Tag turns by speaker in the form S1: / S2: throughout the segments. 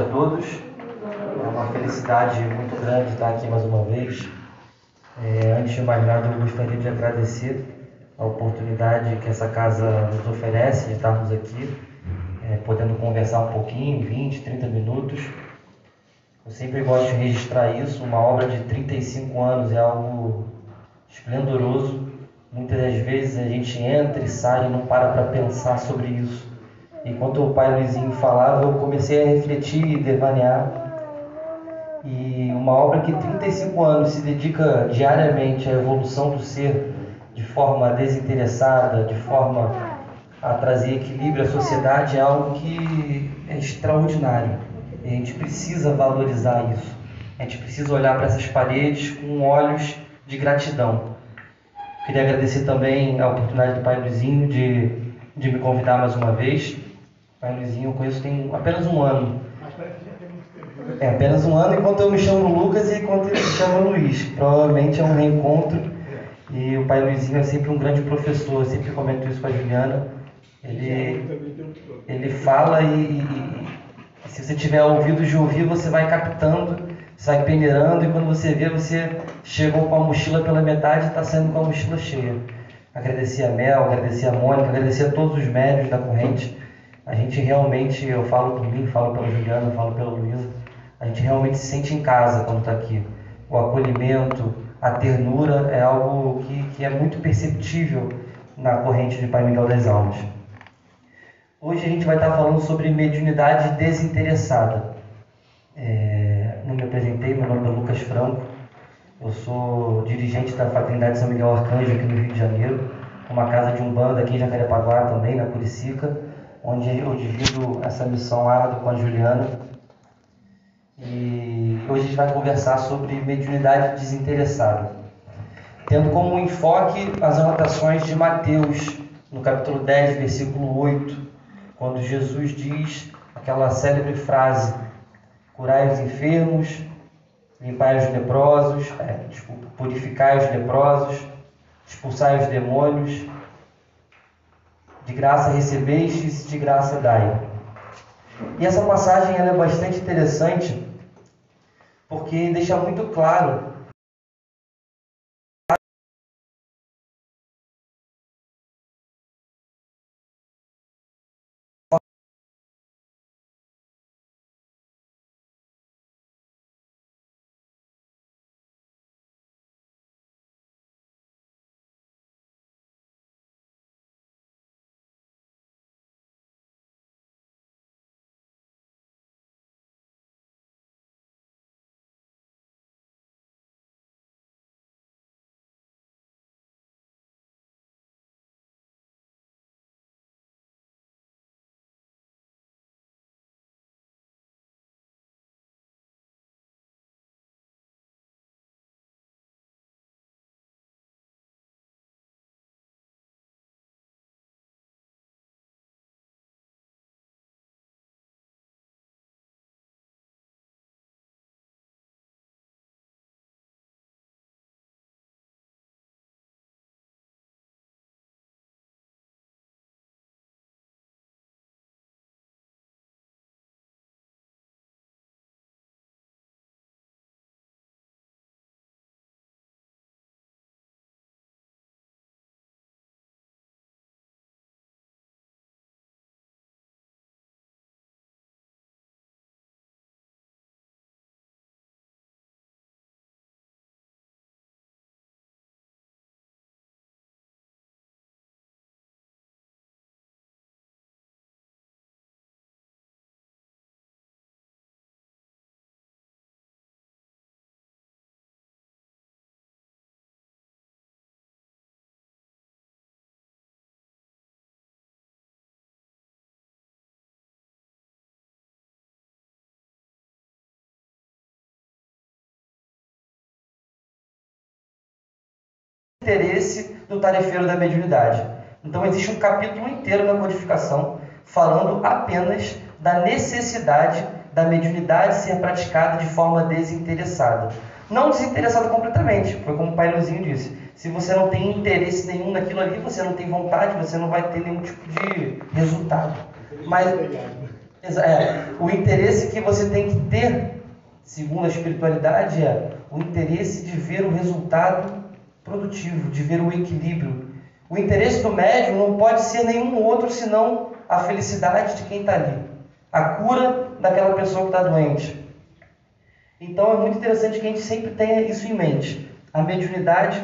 S1: a todos. É uma felicidade muito grande estar aqui mais uma vez. É, antes de mais nada, eu gostaria de agradecer a oportunidade que essa casa nos oferece de estarmos aqui, é, podendo conversar um pouquinho, 20, 30 minutos. Eu sempre gosto de registrar isso. Uma obra de 35 anos é algo esplendoroso. Muitas das vezes a gente entra e sai e não para para pensar sobre isso. Enquanto o pai Luizinho falava, eu comecei a refletir e devanear. E uma obra que 35 anos se dedica diariamente à evolução do ser de forma desinteressada, de forma a trazer equilíbrio à sociedade, é algo que é extraordinário. E a gente precisa valorizar isso. A gente precisa olhar para essas paredes com olhos de gratidão. Queria agradecer também a oportunidade do Pai Luizinho de, de me convidar mais uma vez. Pai Luizinho eu conheço tem apenas um ano. É, apenas um ano, enquanto eu me chamo Lucas e enquanto ele se chama Luiz. Provavelmente é um reencontro. E o pai Luizinho é sempre um grande professor, eu sempre comento isso com a Juliana. Ele, ele fala e, e, e se você tiver ouvido de ouvir, você vai captando, sai peneirando e quando você vê, você chegou com a mochila pela metade e está saindo com a mochila cheia. Agradecer a Mel, agradecer a Mônica, agradecer a todos os médios da corrente a gente realmente, eu falo por mim, falo pela Juliana, falo pela Luísa, a gente realmente se sente em casa quando está aqui. O acolhimento, a ternura é algo que, que é muito perceptível na corrente de Pai Miguel das Almas. Hoje a gente vai estar falando sobre mediunidade desinteressada. É, não me apresentei, meu nome é Lucas Franco, eu sou dirigente da Fraternidade São Miguel Arcanjo aqui no Rio de Janeiro, uma casa de umbanda aqui em Jacarepaguá também, na Curicica onde eu divido essa missão árdua com a Juliana. E hoje a gente vai conversar sobre mediunidade desinteressada, tendo como enfoque as anotações de Mateus, no capítulo 10, versículo 8, quando Jesus diz aquela célebre frase: curai os enfermos, limpai os leprosos, é, desculpa, purificai os leprosos, expulsai os demônios, de graça recebestes, de graça dai. E essa passagem ela é bastante interessante porque deixa muito claro interesse do tarefeiro da mediunidade. Então existe um capítulo inteiro na codificação falando apenas da necessidade da mediunidade ser praticada de forma desinteressada. Não desinteressada completamente, foi como o pai Luizinho disse. Se você não tem interesse nenhum naquilo ali, você não tem vontade, você não vai ter nenhum tipo de resultado. Mas É, o interesse que você tem que ter, segundo a espiritualidade, é o interesse de ver o resultado produtivo, de ver o equilíbrio. O interesse do médium não pode ser nenhum outro senão a felicidade de quem está ali, a cura daquela pessoa que está doente. Então é muito interessante que a gente sempre tenha isso em mente. A mediunidade,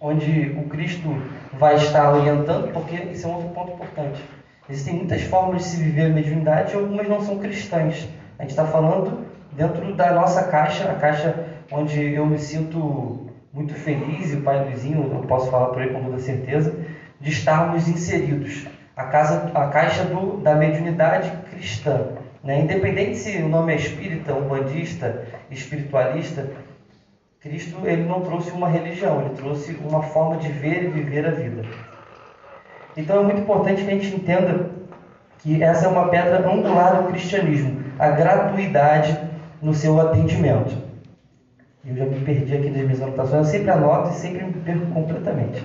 S1: onde o Cristo vai estar orientando, porque isso é um outro ponto importante. Existem muitas formas de se viver a mediunidade e algumas não são cristãs. A gente está falando dentro da nossa caixa, a caixa onde eu me sinto muito feliz, e o pai Luizinho, eu posso falar por ele com toda certeza, de estarmos inseridos. A, casa, a caixa do, da mediunidade cristã. Né? Independente se o nome é espírita, umbandista, espiritualista, Cristo ele não trouxe uma religião, ele trouxe uma forma de ver e viver a vida. Então é muito importante que a gente entenda que essa é uma pedra angular do cristianismo, a gratuidade no seu atendimento. Eu já me perdi aqui nas minhas anotações, eu sempre anoto e sempre me perco completamente.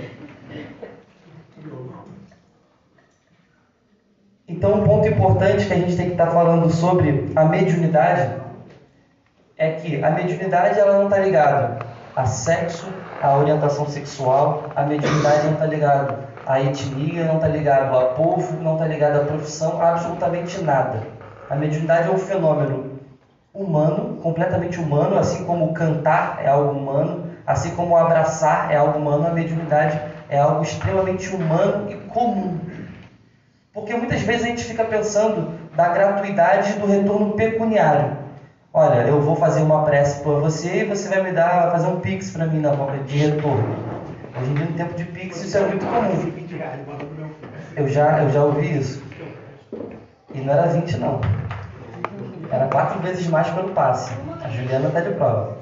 S1: Então, um ponto importante que a gente tem que estar falando sobre a mediunidade é que a mediunidade ela não está ligada a sexo, a orientação sexual, a mediunidade não está ligada a etnia, não está ligada a povo, não está ligada à profissão, absolutamente nada. A mediunidade é um fenômeno humano, completamente humano, assim como cantar é algo humano, assim como abraçar é algo humano, a mediunidade é algo extremamente humano e comum. Porque muitas vezes a gente fica pensando da gratuidade do retorno pecuniário. Olha, eu vou fazer uma prece para você e você vai me dar, fazer um pix para mim na de retorno. Hoje em dia, no tempo de pix, isso é muito comum. Eu já, eu já ouvi isso. E não era 20, não. Era quatro vezes mais pelo passe. A Juliana está de prova.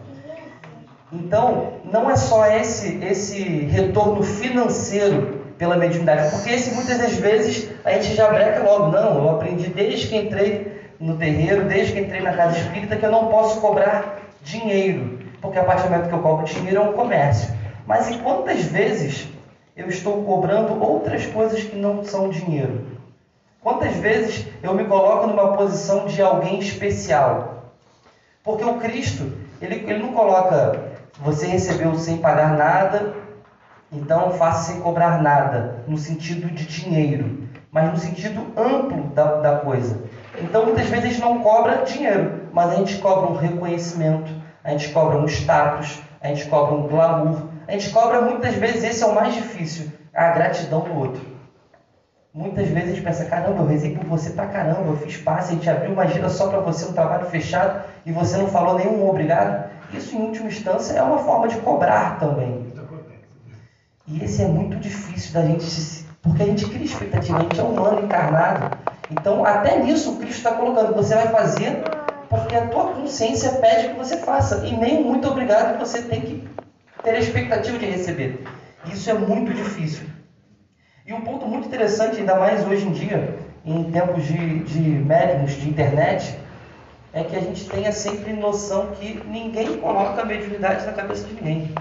S1: Então, não é só esse, esse retorno financeiro pela mediunidade, porque esse muitas das vezes a gente já breca logo. Não, eu aprendi desde que entrei no terreiro, desde que entrei na casa espírita, que eu não posso cobrar dinheiro, porque a partir do momento que eu cobro dinheiro é um comércio. Mas e quantas vezes eu estou cobrando outras coisas que não são dinheiro? Quantas vezes eu me coloco numa posição de alguém especial? Porque o Cristo, ele, ele não coloca você recebeu sem pagar nada, então faça sem cobrar nada, no sentido de dinheiro, mas no sentido amplo da, da coisa. Então, muitas vezes a gente não cobra dinheiro, mas a gente cobra um reconhecimento, a gente cobra um status, a gente cobra um glamour, a gente cobra muitas vezes, esse é o mais difícil, a gratidão do outro. Muitas vezes a gente pensa, caramba, eu rezei por você pra caramba, eu fiz passe, a gente abriu uma gira só para você, um trabalho fechado, e você não falou nenhum obrigado. Isso, em última instância, é uma forma de cobrar também. E esse é muito difícil da gente, porque a gente cria expectativa, a gente é humano encarnado, então, até nisso, o Cristo está colocando: você vai fazer porque a tua consciência pede que você faça, e nem muito obrigado você tem que ter a expectativa de receber. Isso é muito difícil. E um ponto muito interessante, ainda mais hoje em dia, em tempos de, de médiums, de internet, é que a gente tenha sempre noção que ninguém coloca mediunidade na cabeça de ninguém.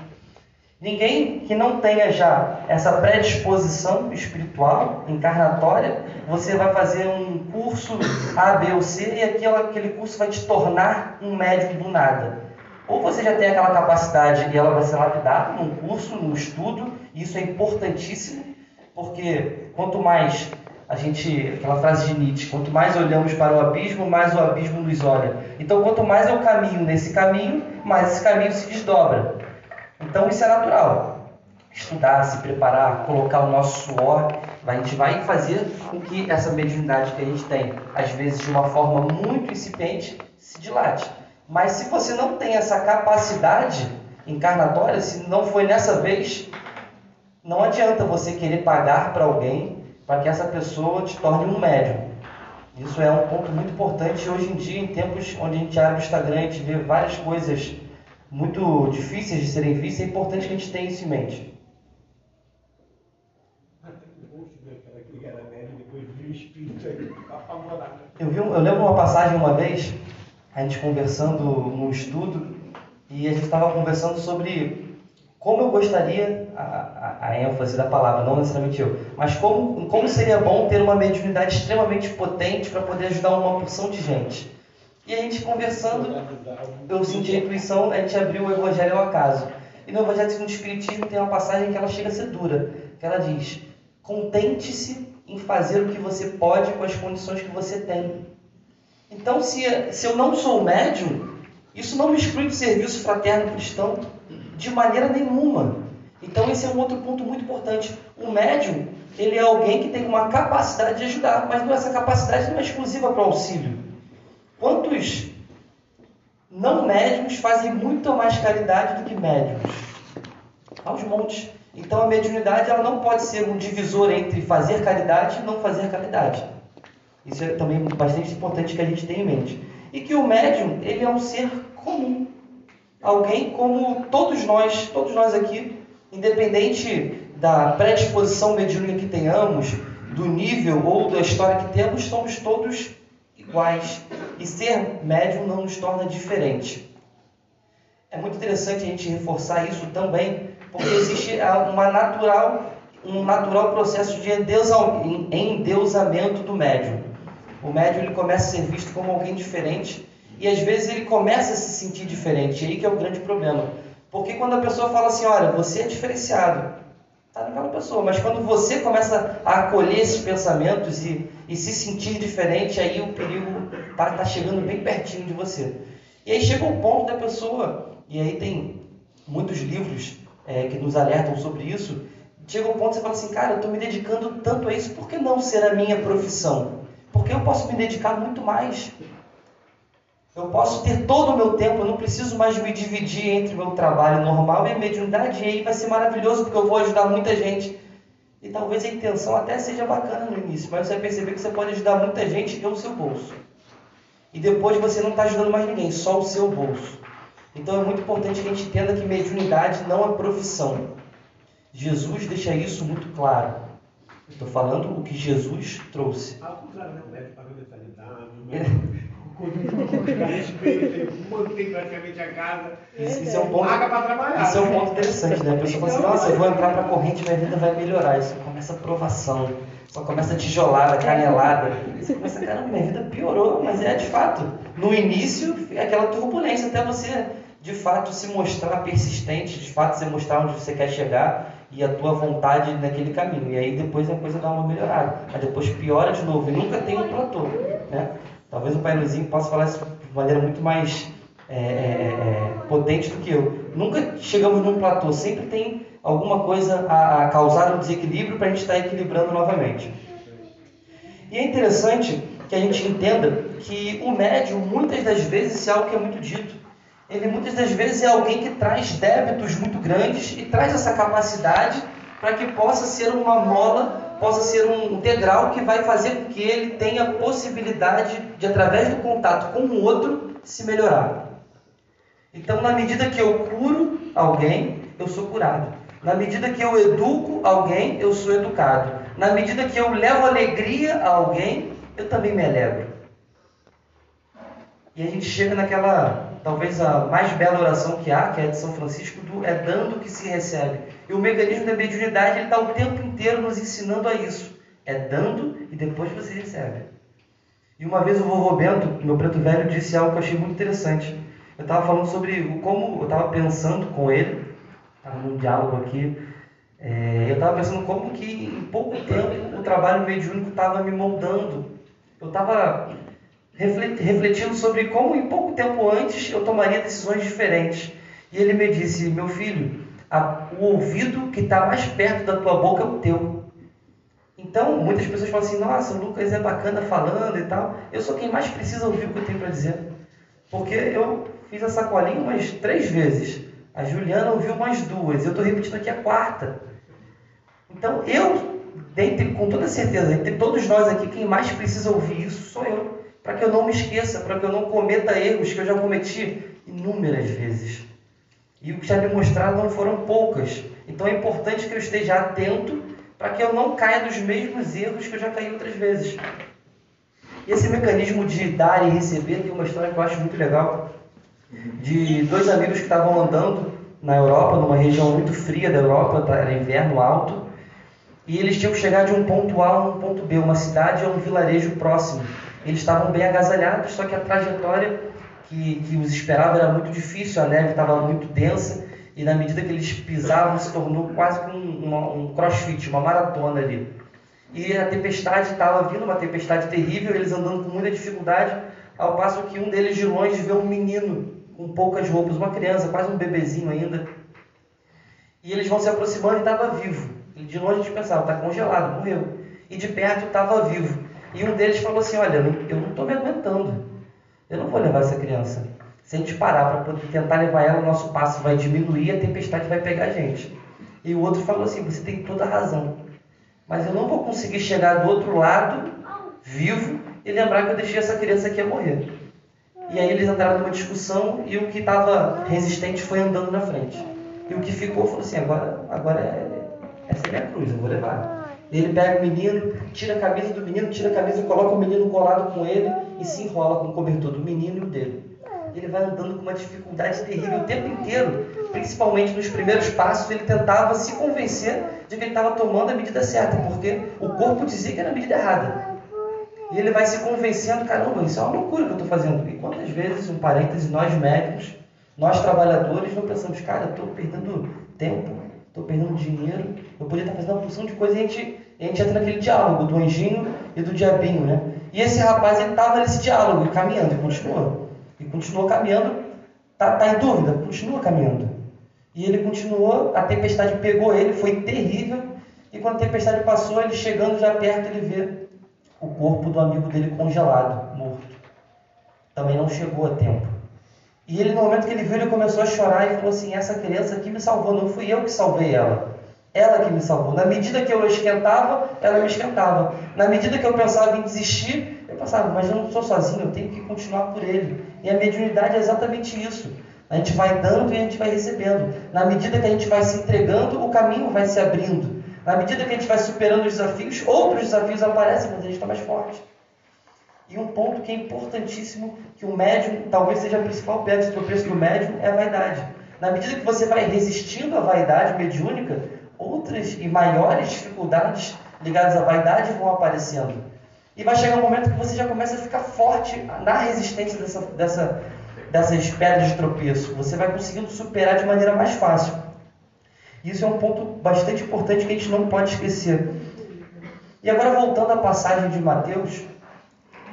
S1: Ninguém que não tenha já essa predisposição espiritual, encarnatória, você vai fazer um curso A, B ou C e aquele, aquele curso vai te tornar um médico do nada. Ou você já tem aquela capacidade e ela vai ser lapidada num curso, num estudo, e isso é importantíssimo, porque quanto mais a gente, aquela frase de Nietzsche, quanto mais olhamos para o abismo, mais o abismo nos olha. Então, quanto mais eu caminho nesse caminho, mais esse caminho se desdobra. Então isso é natural. Estudar, se preparar, colocar o nosso suor, a gente vai fazer com que essa mediunidade que a gente tem, às vezes de uma forma muito incipiente, se dilate. Mas se você não tem essa capacidade encarnatória, se não foi nessa vez, não adianta você querer pagar para alguém para que essa pessoa te torne um médium. Isso é um ponto muito importante hoje em dia, em tempos onde a gente abre o Instagram, a gente vê várias coisas muito difíceis de serem vistas, é importante que a gente tenha isso em mente. Eu, vi, eu lembro uma passagem uma vez, a gente conversando no estudo, e a gente estava conversando sobre como eu gostaria, a, a, a, ênfase da palavra, não necessariamente eu, mas como, como seria bom ter uma mediunidade extremamente potente para poder ajudar uma porção de gente. E a gente conversando, eu senti a intuição, a gente abriu o Evangelho ao acaso. E no Evangelho segundo o Espiritismo tem uma passagem que ela chega a ser dura, que ela diz, contente-se em fazer o que você pode com as condições que você tem. Então, se, se eu não sou médium, isso não me exclui do serviço fraterno cristão de maneira nenhuma. Então esse é um outro ponto muito importante. O médium, ele é alguém que tem uma capacidade de ajudar, mas não, essa capacidade não é exclusiva para o auxílio. Quantos não médiums fazem muito mais caridade do que médiums? Aos montes. Então a mediunidade ela não pode ser um divisor entre fazer caridade e não fazer caridade. Isso é também bastante importante que a gente tenha em mente. E que o médium, ele é um ser comum. Alguém como todos nós, todos nós aqui, independente da predisposição mediúnica que tenhamos, do nível ou da história que temos, somos todos iguais. E ser médium não nos torna diferente. É muito interessante a gente reforçar isso também, porque existe uma natural, um natural processo de endeusamento do médium. O médium ele começa a ser visto como alguém diferente e às vezes ele começa a se sentir diferente. Aí que é o grande problema. Porque quando a pessoa fala assim, olha, você é diferenciado, está naquela pessoa. Mas quando você começa a acolher esses pensamentos e, e se sentir diferente, aí o perigo está tá chegando bem pertinho de você. E aí chega o ponto da pessoa, e aí tem muitos livros é, que nos alertam sobre isso, chega um ponto que você fala assim, cara, eu estou me dedicando tanto a isso, por que não ser a minha profissão? Porque eu posso me dedicar muito mais. Eu posso ter todo o meu tempo, eu não preciso mais me dividir entre o meu trabalho normal e a mediunidade, e aí vai ser maravilhoso, porque eu vou ajudar muita gente. E talvez a intenção até seja bacana no início, mas você vai perceber que você pode ajudar muita gente pelo seu bolso. E depois você não está ajudando mais ninguém, só o seu bolso. Então é muito importante que a gente entenda que mediunidade não é profissão. Jesus deixa isso muito claro. Estou falando o que Jesus trouxe.
S2: Ao contrário, né? O médico paga mensalidade, o médico mantém praticamente a casa. Isso,
S1: é um ponto,
S2: paga para trabalhar.
S1: Isso é um ponto interessante, né? A pessoa fala assim, nossa, eu vou entrar para a corrente, minha vida vai melhorar. Isso começa a provação, só começa a tijolada, canelada. Você começa, caramba, minha vida piorou, mas é de fato. No início, é aquela turbulência até você de fato se mostrar persistente, de fato você mostrar onde você quer chegar e a tua vontade naquele caminho. E aí depois a coisa dá uma melhorada. Mas depois piora de novo e nunca tem um platô. Né? Talvez o Pai Luizinho possa falar isso de maneira muito mais é, é, é, potente do que eu. Nunca chegamos num platô, sempre tem alguma coisa a, a causar um desequilíbrio para a gente estar tá equilibrando novamente. E é interessante que a gente entenda que o médium, muitas das vezes, é algo que é muito dito. Ele muitas das vezes é alguém que traz débitos muito grandes e traz essa capacidade para que possa ser uma mola possa ser um degrau que vai fazer com que ele tenha possibilidade de, através do contato com o outro, se melhorar. Então, na medida que eu curo alguém, eu sou curado. Na medida que eu educo alguém, eu sou educado. Na medida que eu levo alegria a alguém, eu também me alegro. E a gente chega naquela, talvez a mais bela oração que há, que é de São Francisco, do é dando que se recebe. E o mecanismo da mediunidade está o tempo inteiro nos ensinando a isso. É dando e depois você recebe. E uma vez o vovô Bento, meu preto velho, disse algo que eu achei muito interessante. Eu estava falando sobre como eu estava pensando com ele, estava num diálogo aqui, é, eu estava pensando como que em pouco tempo o trabalho mediúnico estava me moldando. Eu estava refletindo sobre como em pouco tempo antes eu tomaria decisões diferentes. E ele me disse, meu filho, a, o ouvido que está mais perto da tua boca é o teu. Então, muitas pessoas falam assim, nossa, o Lucas é bacana falando e tal. Eu sou quem mais precisa ouvir o que eu tenho para dizer. Porque eu fiz a sacolinha umas três vezes. A Juliana ouviu umas duas. Eu estou repetindo aqui a quarta. Então, eu, dentre, com toda certeza, entre todos nós aqui, quem mais precisa ouvir isso sou eu para que eu não me esqueça, para que eu não cometa erros que eu já cometi inúmeras vezes. E o que já me mostraram não foram poucas. Então é importante que eu esteja atento para que eu não caia nos mesmos erros que eu já caí outras vezes. E esse mecanismo de dar e receber tem uma história que eu acho muito legal. De dois amigos que estavam andando na Europa, numa região muito fria da Europa, tá? era inverno alto, e eles tinham que chegar de um ponto A a um ponto B, uma cidade ou um vilarejo próximo. Eles estavam bem agasalhados, só que a trajetória que, que os esperava era muito difícil, a neve estava muito densa, e na medida que eles pisavam se tornou quase um, um crossfit, uma maratona ali. E a tempestade estava vindo, uma tempestade terrível, eles andando com muita dificuldade, ao passo que um deles de longe vê um menino com poucas roupas, uma criança, quase um bebezinho ainda. E eles vão se aproximando e estava vivo. E de longe a gente pensava, está congelado, morreu. E de perto estava vivo. E um deles falou assim, olha, eu não estou me aguentando. Eu não vou levar essa criança. Se a gente parar para tentar levar ela, o nosso passo vai diminuir e a tempestade vai pegar a gente. E o outro falou assim, você tem toda a razão. Mas eu não vou conseguir chegar do outro lado, vivo, e lembrar que eu deixei essa criança aqui a morrer. E aí eles entraram numa discussão e o que estava resistente foi andando na frente. E o que ficou falou assim, agora, agora é, essa é minha cruz, eu vou levar. Ele pega o menino, tira a camisa do menino, tira a camisa, coloca o menino colado com ele e se enrola com o cobertor do menino e o dele. Ele vai andando com uma dificuldade terrível o tempo inteiro, principalmente nos primeiros passos, ele tentava se convencer de que ele estava tomando a medida certa, porque o corpo dizia que era a medida errada. E ele vai se convencendo, caramba, isso é uma loucura que eu estou fazendo. E quantas vezes, um parêntese, nós médicos, nós trabalhadores, não pensamos, cara, eu estou perdendo tempo, estou perdendo dinheiro, eu podia estar fazendo uma porção de coisa e a gente, a gente entra naquele diálogo do anjinho e do diabinho, né? E esse rapaz, ele estava nesse diálogo, caminhando, e continuou. E continuou caminhando, tá, tá em dúvida, continua caminhando. E ele continuou, a tempestade pegou ele, foi terrível, e quando a tempestade passou, ele chegando já perto, ele vê o corpo do amigo dele congelado, morto. Também não chegou a tempo. E ele, no momento que ele viu, ele começou a chorar e falou assim: Essa criança aqui me salvou, não fui eu que salvei ela. Ela que me salvou. Na medida que eu esquentava, ela me esquentava. Na medida que eu pensava em desistir, eu pensava, mas eu não sou sozinho, eu tenho que continuar por ele. E a mediunidade é exatamente isso. A gente vai dando e a gente vai recebendo. Na medida que a gente vai se entregando, o caminho vai se abrindo. Na medida que a gente vai superando os desafios, outros desafios aparecem, mas a gente está mais forte. E um ponto que é importantíssimo, que o médium, talvez seja a principal pedra de tropeço do médium, é a vaidade. Na medida que você vai resistindo à vaidade mediúnica, outras e maiores dificuldades ligadas à vaidade vão aparecendo. E vai chegar um momento que você já começa a ficar forte na resistência dessa, dessa, dessas pedras de tropeço. Você vai conseguindo superar de maneira mais fácil. Isso é um ponto bastante importante que a gente não pode esquecer. E agora voltando à passagem de Mateus,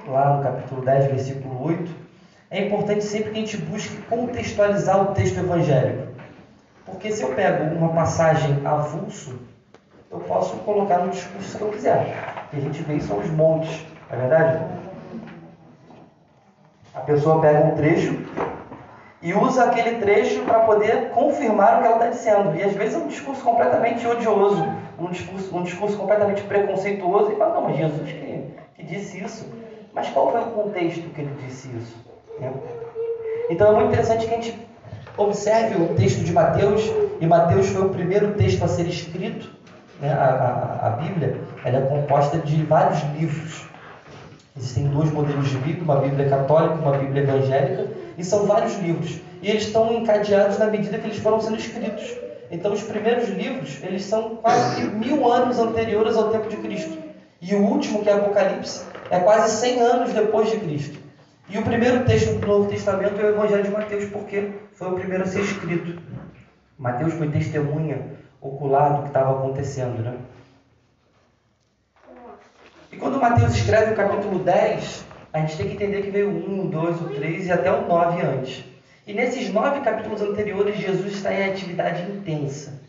S1: lá no capítulo 10, versículo 8, é importante sempre que a gente busque contextualizar o texto evangélico. Porque se eu pego uma passagem avulso, eu posso colocar no discurso que eu quiser. Que a gente vê são os montes, não é verdade? A pessoa pega um trecho e usa aquele trecho para poder confirmar o que ela está dizendo. E às vezes é um discurso completamente odioso, um discurso, um discurso completamente preconceituoso, e fala, não, mas Jesus que, que disse isso. Mas qual foi o contexto que ele disse isso? Então é muito interessante que a gente observe o texto de Mateus, e Mateus foi o primeiro texto a ser escrito, né? a, a, a Bíblia ela é composta de vários livros. Existem dois modelos de Bíblia, uma Bíblia católica e uma Bíblia evangélica, e são vários livros. E eles estão encadeados na medida que eles foram sendo escritos. Então, os primeiros livros, eles são quase mil anos anteriores ao tempo de Cristo. E o último, que é Apocalipse, é quase 100 anos depois de Cristo. E o primeiro texto do Novo Testamento é o Evangelho de Mateus, porque foi o primeiro a ser escrito. Mateus foi testemunha ocular do que estava acontecendo, né? E quando Mateus escreve o capítulo 10, a gente tem que entender que veio um, dois, o três e até o nove antes. E nesses nove capítulos anteriores, Jesus está em atividade intensa.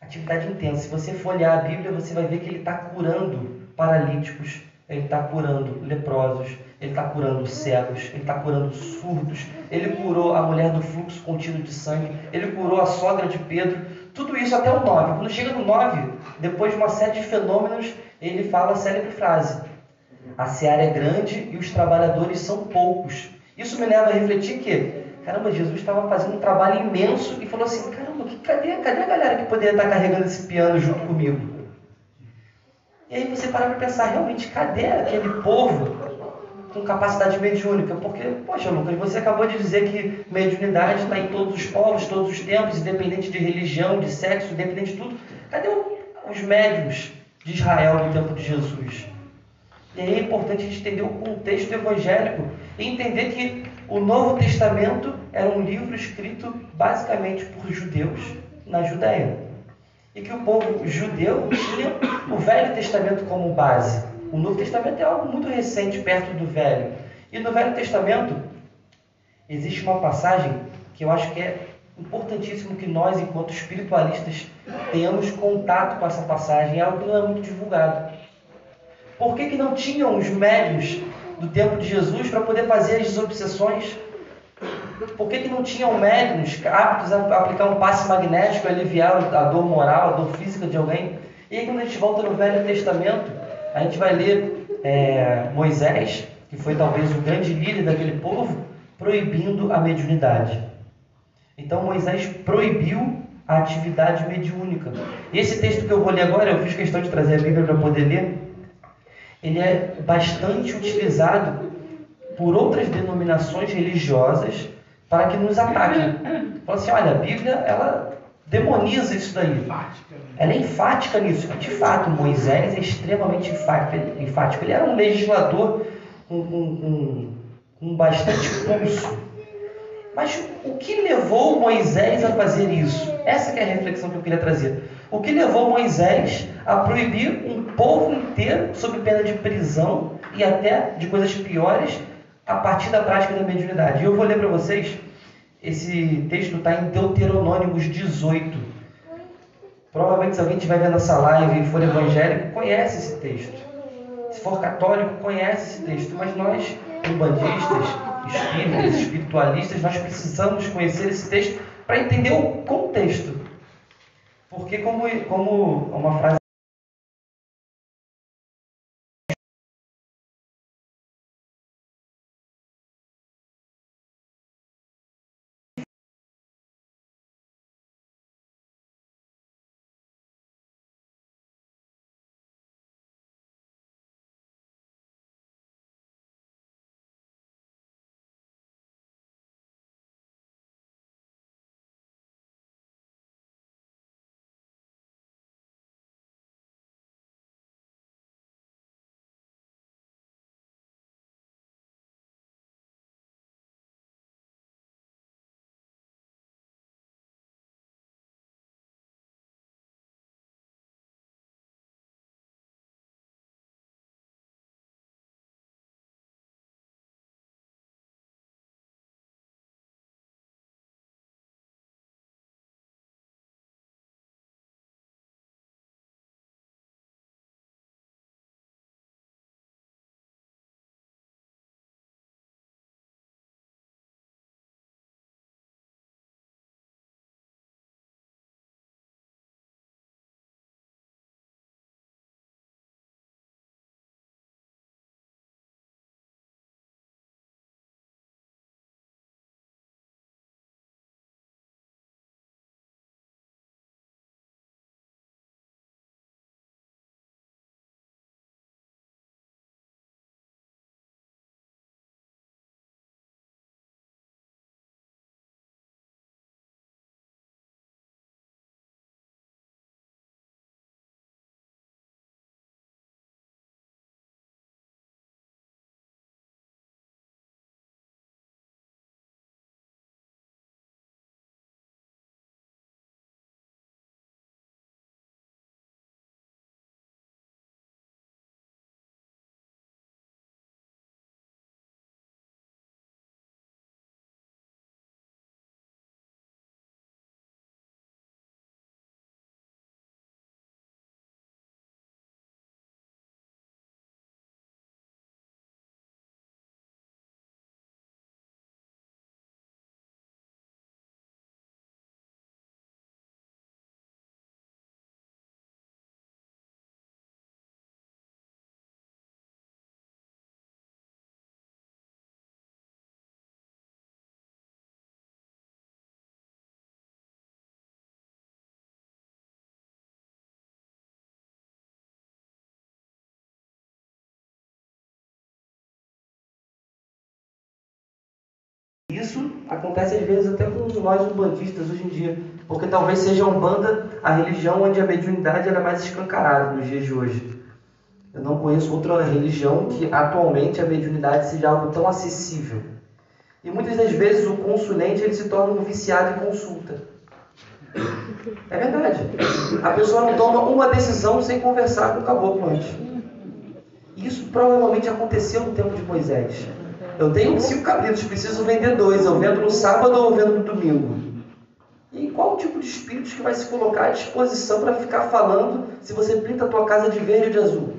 S1: Atividade intensa. Se você for olhar a Bíblia, você vai ver que ele está curando paralíticos, ele está curando leprosos, ele está curando cegos, ele está curando surdos, ele curou a mulher do fluxo contínuo de sangue, ele curou a sogra de Pedro, tudo isso até o 9. Quando chega no 9, depois de uma série de fenômenos, ele fala a célebre frase: A seara é grande e os trabalhadores são poucos. Isso me leva a refletir que, caramba, Jesus estava fazendo um trabalho imenso e falou assim: caramba, que, cadê, cadê a galera que poderia estar carregando esse piano junto comigo? E aí você para para pensar, realmente, cadê aquele povo com capacidade mediúnica. Porque, poxa, Lucas, você acabou de dizer que mediunidade está em todos os povos, todos os tempos, independente de religião, de sexo, independente de tudo. Cadê os médiums de Israel no tempo de Jesus? E aí é importante a gente entender o contexto evangélico e entender que o Novo Testamento era um livro escrito basicamente por judeus na Judéia. E que o povo judeu tinha o Velho Testamento como base. O Novo Testamento é algo muito recente perto do Velho. E no Velho Testamento existe uma passagem que eu acho que é importantíssimo que nós, enquanto espiritualistas, tenhamos contato com essa passagem. É algo que não é muito divulgado. Por que, que não tinham os médios do tempo de Jesus para poder fazer as desobsessões? Por que, que não tinham médicos aptos a aplicar um passe magnético e aliviar a dor moral, a dor física de alguém? E aí, quando a gente volta no Velho Testamento, a gente vai ler é, Moisés, que foi talvez o grande líder daquele povo, proibindo a mediunidade. Então, Moisés proibiu a atividade mediúnica. E esse texto que eu vou ler agora, eu fiz questão de trazer a Bíblia para poder ler, ele é bastante utilizado por outras denominações religiosas para que nos ataquem. Fala assim, olha, a Bíblia, ela demoniza isso daí.
S2: Né?
S1: Ela é enfática nisso. De fato, Moisés é extremamente enfático. Ele era um legislador com, com bastante pulso. Mas o que levou Moisés a fazer isso? Essa é a reflexão que eu queria trazer. O que levou Moisés a proibir um povo inteiro, sob pena de prisão e até de coisas piores, a partir da prática da mediunidade? E eu vou ler para vocês, esse texto está em Deuteronômicos 18. Provavelmente, se alguém estiver vendo essa live e for evangélico, conhece esse texto. Se for católico, conhece esse texto. Mas nós, umbandistas, espíritas, espiritualistas, nós precisamos conhecer esse texto para entender o contexto. Porque, como, como uma frase isso acontece às vezes até com nós umbandistas hoje em dia, porque talvez seja a Umbanda a religião onde a mediunidade era mais escancarada nos dias de hoje. Eu não conheço outra religião que atualmente a mediunidade seja algo tão acessível. E muitas das vezes o consulente ele se torna um viciado em consulta. É verdade. A pessoa não toma uma decisão sem conversar com o caboclo antes. Isso provavelmente aconteceu no tempo de Moisés. Eu tenho cinco cabritos, preciso vender dois. Eu vendo no sábado ou vendo no domingo? E qual o tipo de espíritos que vai se colocar à disposição para ficar falando se você pinta a tua casa de verde ou de azul?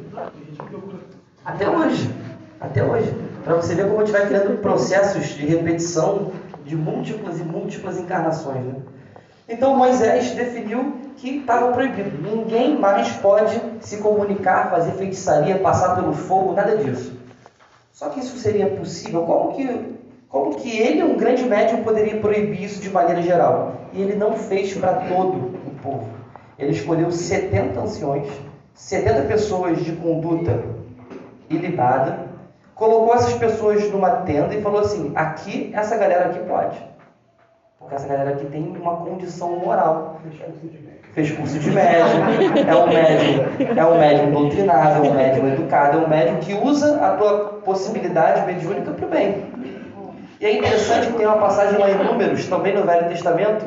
S1: Até hoje. Até hoje. Para você ver como a gente vai criando processos de repetição de múltiplas e múltiplas encarnações. Né? Então Moisés definiu que estava proibido. Ninguém mais pode se comunicar, fazer feitiçaria, passar pelo fogo, nada disso. Só que isso seria possível? Como que, como que ele, um grande médium, poderia proibir isso de maneira geral? E ele não fez para todo o povo. Ele escolheu 70 anciões, 70 pessoas de conduta ilibada, colocou essas pessoas numa tenda e falou assim: aqui, essa galera aqui pode. Porque essa galera aqui tem uma condição moral. Fez curso de médium, é um médium, é um médium doutrinado, é um médium educado, é um médium que usa a tua possibilidade mediúnica para o bem. E é interessante que tem uma passagem lá em Números, também no Velho Testamento,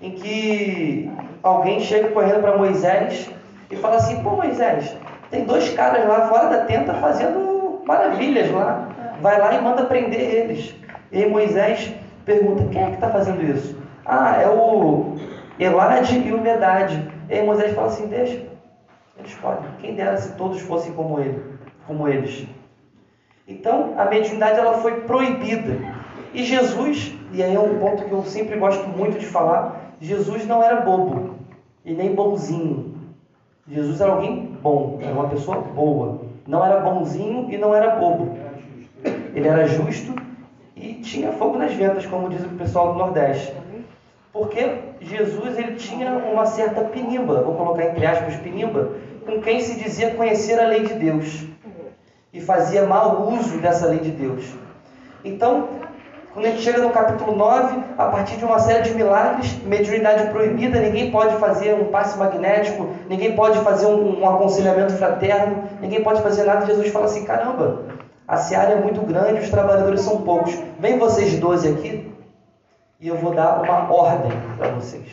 S1: em que alguém chega correndo para Moisés e fala assim: Pô, Moisés, tem dois caras lá fora da tenda fazendo maravilhas lá. Vai lá e manda prender eles. E Moisés pergunta: Quem é que está fazendo isso? Ah, é o Elade e o Medade. E aí Moisés fala assim: Deixa, eles podem. Quem dera se todos fossem como ele, como eles. Então, a mediunidade ela foi proibida. E Jesus, e aí é um ponto que eu sempre gosto muito de falar, Jesus não era bobo e nem bonzinho. Jesus era alguém bom, era uma pessoa boa. Não era bonzinho e não era bobo. Ele era justo e tinha fogo nas ventas, como diz o pessoal do Nordeste. Porque Jesus ele tinha uma certa pinimba, vou colocar entre aspas pinimba, com quem se dizia conhecer a lei de Deus e fazia mau uso dessa lei de Deus. Então, quando a gente chega no capítulo 9, a partir de uma série de milagres, mediunidade proibida, ninguém pode fazer um passe magnético, ninguém pode fazer um, um aconselhamento fraterno, ninguém pode fazer nada. Jesus fala assim: caramba, a seara é muito grande, os trabalhadores são poucos. Vem vocês 12 aqui e eu vou dar uma ordem para vocês.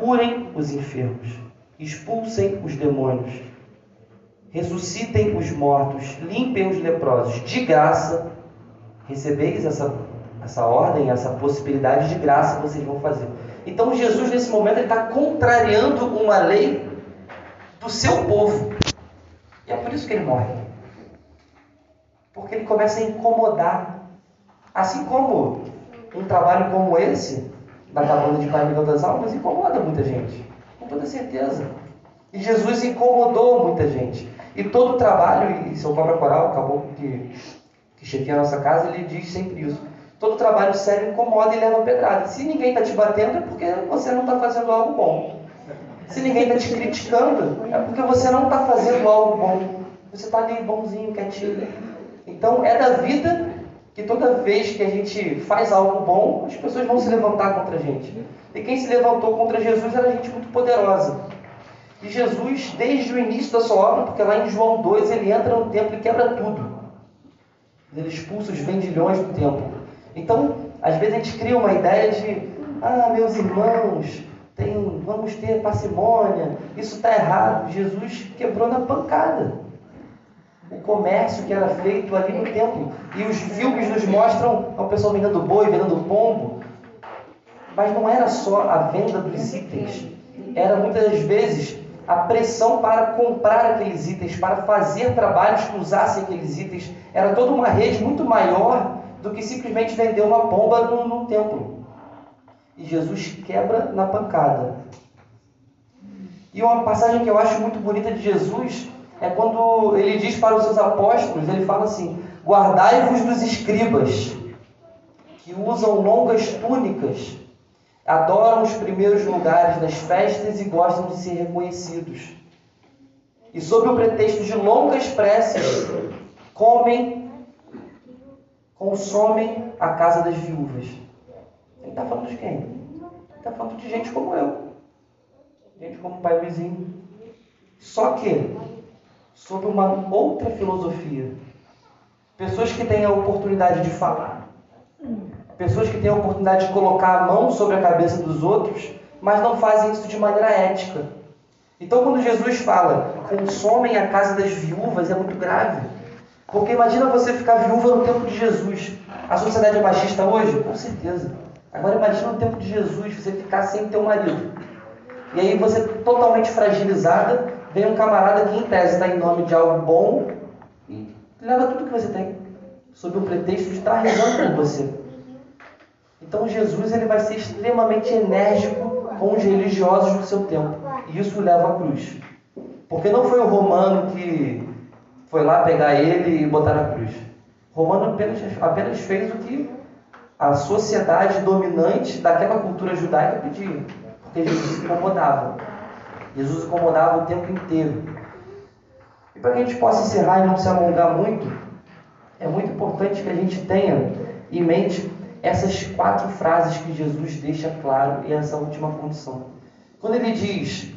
S1: Curem os enfermos, expulsem os demônios, ressuscitem os mortos, limpem os leprosos, de graça recebeis essa, essa ordem, essa possibilidade de graça vocês vão fazer. Então Jesus nesse momento está contrariando uma lei do seu povo. E é por isso que ele morre. Porque ele começa a incomodar. Assim como um trabalho como esse, da cabana de Miguel das Almas, incomoda muita gente. Com toda certeza. E Jesus incomodou muita gente. E todo o trabalho, e seu próprio coral acabou que que a nossa casa, ele diz sempre isso. Todo trabalho sério incomoda e leva pedrada. Se ninguém está te batendo, é porque você não está fazendo algo bom. Se ninguém está te criticando, é porque você não está fazendo algo bom. Você está ali bonzinho, quietinho. Então é da vida que toda vez que a gente faz algo bom, as pessoas vão se levantar contra a gente. E quem se levantou contra Jesus era gente muito poderosa. E Jesus, desde o início da sua obra, porque lá em João 2 ele entra no templo e quebra tudo. Ele expulsa os vendilhões do templo. Então, às vezes a gente cria uma ideia de, ah, meus irmãos, tem, vamos ter parcimônia, isso está errado. Jesus quebrou na pancada o comércio que era feito ali no templo. E os filmes nos mostram o pessoal vendendo boi, vendendo pombo. Mas não era só a venda dos itens, era muitas vezes a pressão para comprar aqueles itens, para fazer trabalhos que usassem aqueles itens. Era toda uma rede muito maior do que simplesmente vender uma pomba no, no templo. E Jesus quebra na pancada. E uma passagem que eu acho muito bonita de Jesus é quando ele diz para os seus apóstolos, ele fala assim: Guardai-vos dos escribas, que usam longas túnicas adoram os primeiros lugares das festas e gostam de ser reconhecidos. E sob o pretexto de longas preces, comem consomem a casa das viúvas. Ele está falando de quem? Ele está falando de gente como eu. Gente como o pai Luizinho. Só que, sob uma outra filosofia. Pessoas que têm a oportunidade de falar. Pessoas que têm a oportunidade de colocar a mão sobre a cabeça dos outros, mas não fazem isso de maneira ética. Então, quando Jesus fala, consomem a casa das viúvas, é muito grave. Porque imagina você ficar viúva no tempo de Jesus. A sociedade é machista hoje? Com certeza. Agora imagina no tempo de Jesus, você ficar sem ter um marido. E aí você totalmente fragilizada, vem um camarada que em tese está em nome de algo bom e leva tudo que você tem, sob o pretexto de estar rezando por você. Então Jesus ele vai ser extremamente enérgico com os religiosos do seu tempo. E isso leva à cruz. Porque não foi o romano que foi lá pegar ele e botar na cruz. O romano apenas, apenas fez o que a sociedade dominante daquela cultura judaica pedia. Porque Jesus se incomodava. Jesus incomodava o tempo inteiro. E para que a gente possa encerrar e não se alongar muito, é muito importante que a gente tenha em mente essas quatro frases que Jesus deixa claro e essa última condição. Quando ele diz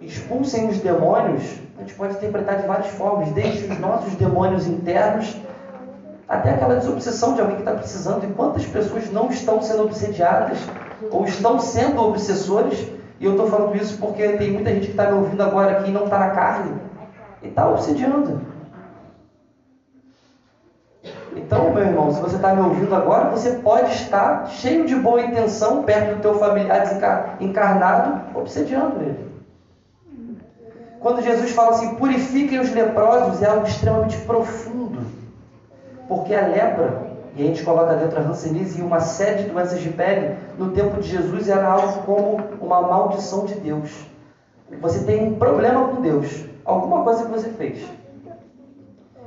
S1: expulsem os demônios, a gente pode interpretar de várias formas, desde os nossos demônios internos até aquela desobsessão de alguém que está precisando. E quantas pessoas não estão sendo obsediadas ou estão sendo obsessores? E eu estou falando isso porque tem muita gente que está me ouvindo agora aqui e não está na carne e está obsediando. Então, meu irmão, se você está me ouvindo agora, você pode estar cheio de boa intenção perto do teu familiar encarnado, obsediando ele. Quando Jesus fala assim, purifiquem os leprosos, é algo extremamente profundo. Porque a lepra, e a gente coloca dentro a hanseníase e uma série de doenças de pele, no tempo de Jesus era algo como uma maldição de Deus. Você tem um problema com Deus, alguma coisa que você fez.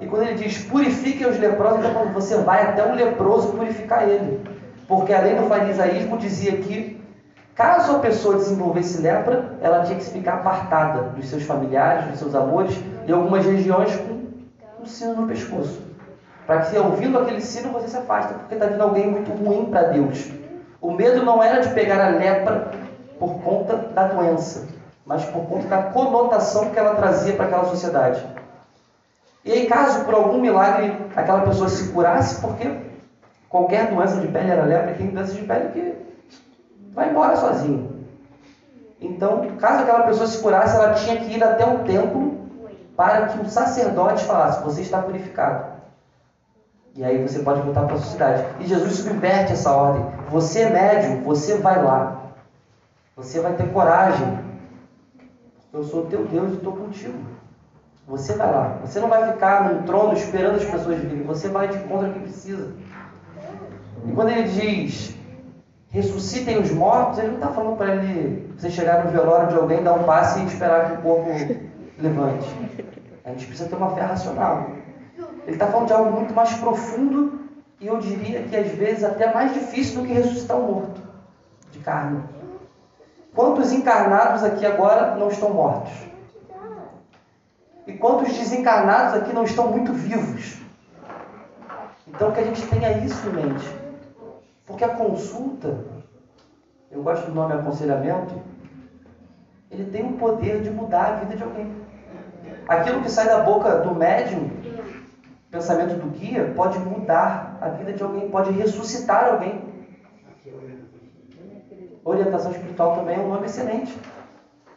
S1: E quando ele diz purifiquem os leprosos, está falando, você vai até um leproso purificar ele. Porque a lei do farisaísmo dizia que Caso a pessoa desenvolvesse lepra, ela tinha que ficar apartada dos seus familiares, dos seus amores, em algumas regiões com um sino no pescoço. Para que, ouvindo aquele sino, você se afasta, porque está vindo alguém muito ruim para Deus. O medo não era de pegar a lepra por conta da doença, mas por conta da conotação que ela trazia para aquela sociedade. E aí, caso por algum milagre aquela pessoa se curasse, porque qualquer doença de pele era lepra, tem doença de pele que vai embora sozinho. Então, caso aquela pessoa se curasse, ela tinha que ir até um templo para que o sacerdote falasse: Você está purificado. E aí você pode voltar para a sociedade. E Jesus subverte essa ordem. Você é médium, você vai lá. Você vai ter coragem. Eu sou teu Deus e estou contigo. Você vai lá. Você não vai ficar num trono esperando as pessoas virem. Você vai de contra quem precisa. E quando ele diz ressuscitem os mortos, ele não está falando para ele você chegar no velório de alguém, dar um passe e esperar que o corpo levante. A gente precisa ter uma fé racional. Ele está falando de algo muito mais profundo e eu diria que às vezes até mais difícil do que ressuscitar um morto de carne. Quantos encarnados aqui agora não estão mortos? E quantos desencarnados aqui não estão muito vivos? Então que a gente tenha isso em mente. Porque a consulta, eu gosto do nome aconselhamento, ele tem o poder de mudar a vida de alguém. Aquilo que sai da boca do médium, pensamento do guia, pode mudar a vida de alguém, pode ressuscitar alguém. Orientação espiritual também é um nome excelente.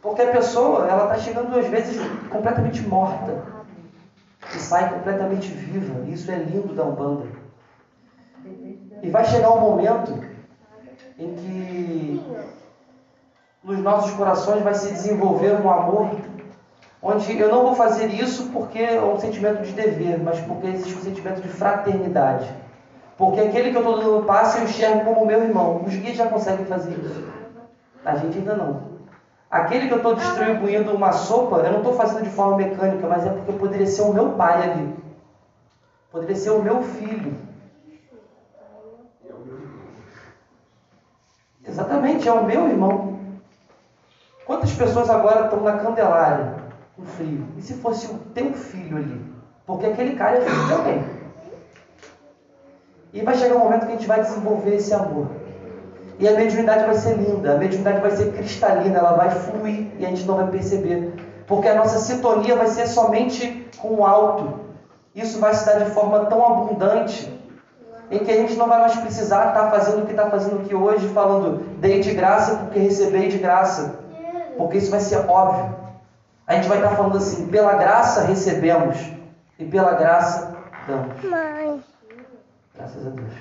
S1: Porque a pessoa, ela está chegando às vezes completamente morta e sai completamente viva. Isso é lindo da Umbanda. E vai chegar um momento em que nos nossos corações vai se desenvolver um amor onde eu não vou fazer isso porque é um sentimento de dever, mas porque existe um sentimento de fraternidade. Porque aquele que eu estou dando passo eu enxergo como meu irmão. Os guias já conseguem fazer isso. A gente ainda não. Aquele que eu estou distribuindo uma sopa, eu não estou fazendo de forma mecânica, mas é porque poderia ser o meu pai ali. Poderia ser o meu filho. Exatamente, é o meu irmão. Quantas pessoas agora estão na Candelária, com frio? E se fosse o teu filho ali? Porque aquele cara é filho de alguém. E vai chegar um momento que a gente vai desenvolver esse amor. E a mediunidade vai ser linda, a mediunidade vai ser cristalina, ela vai fluir e a gente não vai perceber. Porque a nossa sintonia vai ser somente com o alto. Isso vai se dar de forma tão abundante em que a gente não vai mais precisar estar fazendo o que está fazendo aqui hoje, falando dei de graça porque recebei de graça. Porque isso vai ser óbvio. A gente vai estar falando assim, pela graça recebemos e pela graça damos.
S3: Mãe.
S1: Graças a Deus.